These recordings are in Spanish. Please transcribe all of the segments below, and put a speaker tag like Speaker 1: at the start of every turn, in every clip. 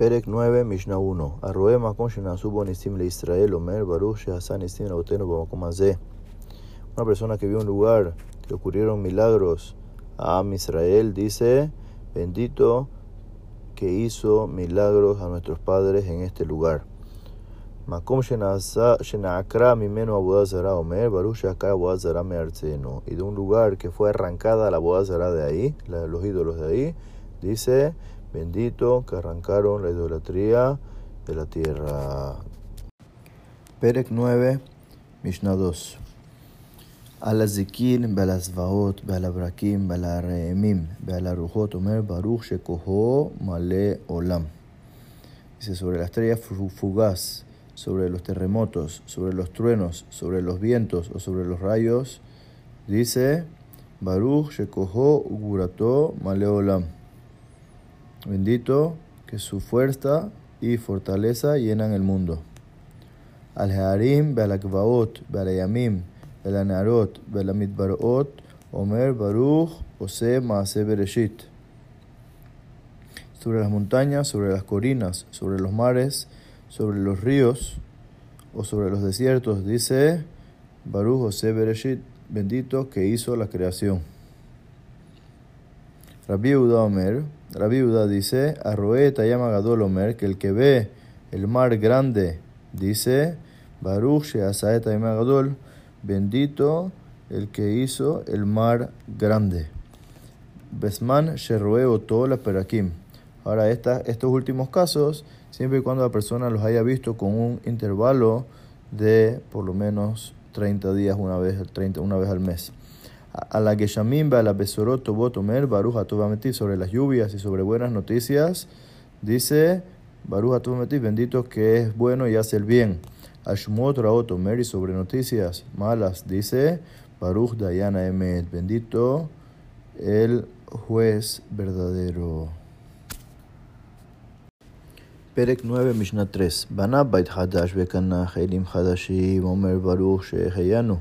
Speaker 1: Perek 9, Mishnah 1. Arroe Makom Shenasubo Nisim le Israel, Omer Baruch Shehasan Nisim Lauteno Bamakom Azeh. Una persona que vio un lugar que ocurrieron milagros a Israel dice: Bendito que hizo milagros a nuestros padres en este lugar. Y de un lugar que fue arrancada la Abudazara de ahí, los ídolos de ahí, dice Bendito que arrancaron la idolatría de la tierra. Perek 9, Mishnah 2. על הזיקין ועל הזוועות ועל הברקים ועל הרעמים ועל הרוחות אומר ברוך שכוחו מלא עולם. Dice sobre la estrella fugaz, sobre los terremotos, sobre los truenos, sobre los vientos o sobre los rayos, dice Baruch shekoho ugurato male olam. Bendito que su fuerza y fortaleza llenan el mundo. Al Harim, Belakvaot, Belayamim, Belanarot, Belamidbarot, Omer Baruch, Ose Maase. Sobre las montañas, sobre las colinas, sobre los mares, sobre los ríos o sobre los desiertos, dice Baruch Ose Bereshit, bendito que hizo la creación. Rabbi Uda Omer, Rabbi Uda dice, Arroe Tayama Gadol Omer, que el que ve el mar grande, dice, Baruch Sheasae Tayama Gadol, bendito el que hizo el mar grande. Besman Sherroe Otola Perakim. Ahora, estos últimos casos, siempre y cuando la persona los haya visto con un intervalo de por lo menos 30 días una vez, 30, una vez al mes a la Geshamim, a la Besorot, Tobot, Omer, Baruch Atobametiv, sobre las lluvias y sobre buenas noticias, dice Baruch Atobametiv, bendito que es bueno y hace el bien. A Shumot, Raot, Omer, y sobre noticias malas, dice Baruch Dayana Emet, bendito el juez verdadero. Perek 9, Mishnah 3. Banab Bait Hadash, Bekana, Helim Hadashim, Omer Baruch, Sheheyanu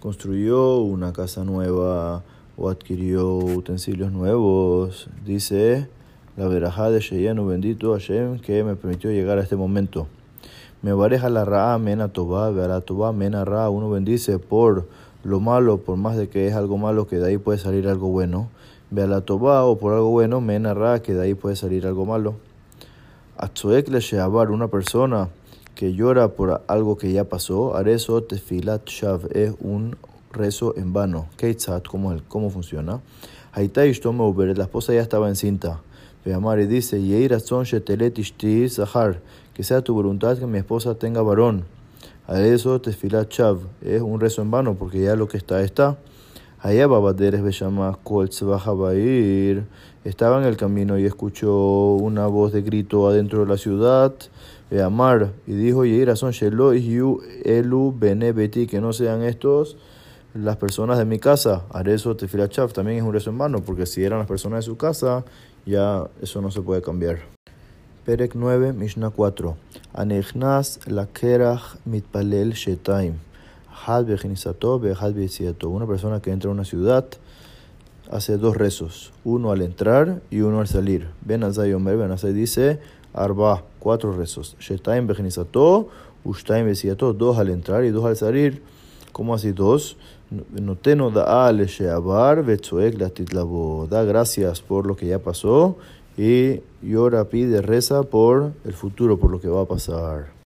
Speaker 1: construyó una casa nueva o adquirió utensilios nuevos. Dice la verajá de Sheyenu, bendito Hashem, que me permitió llegar a este momento. Me vareja la ra, mena toba, la toba, mena ra. Uno bendice por lo malo, por más de que es algo malo, que de ahí puede salir algo bueno. Ve la toba o por algo bueno, mena ra, que de ahí puede salir algo malo. Atzoek le sheabar, una persona que llora por algo que ya pasó, Areso Tefilat Shav es un rezo en vano. Keitzat, ¿cómo, cómo funciona? Haita Ishtome Uber, la esposa ya estaba encinta. Veamari dice, Yeira Son Shetelet Ishti Sahar, que sea tu voluntad que mi esposa tenga varón. Areso Tefilat Shav es un rezo en vano porque ya lo que está está. Allá estaba en el camino y escuchó una voz de grito adentro de la ciudad. Amar y dijo Yeira son Shelo Elu Bene Beti, que no sean estos las personas de mi casa. Areso Tefilachaf también es un rezo en mano, porque si eran las personas de su casa, ya eso no se puede cambiar. Perek 9, Mishnah 4. Anechnas Lakerach Mitpalel Shetaim. Una persona que entra a una ciudad hace dos rezos, uno al entrar y uno al salir. Ben Azay Omer, Ben Azay dice, Arba, cuatro rezos. Shetaim Bechinisato, Ushtaim Besiato, dos al entrar y dos al salir. ¿Cómo así dos? Noteno da al sheabar vetzoek latitlabo. Da gracias por lo que ya pasó y llora, pide, reza por el futuro, por lo que va a pasar.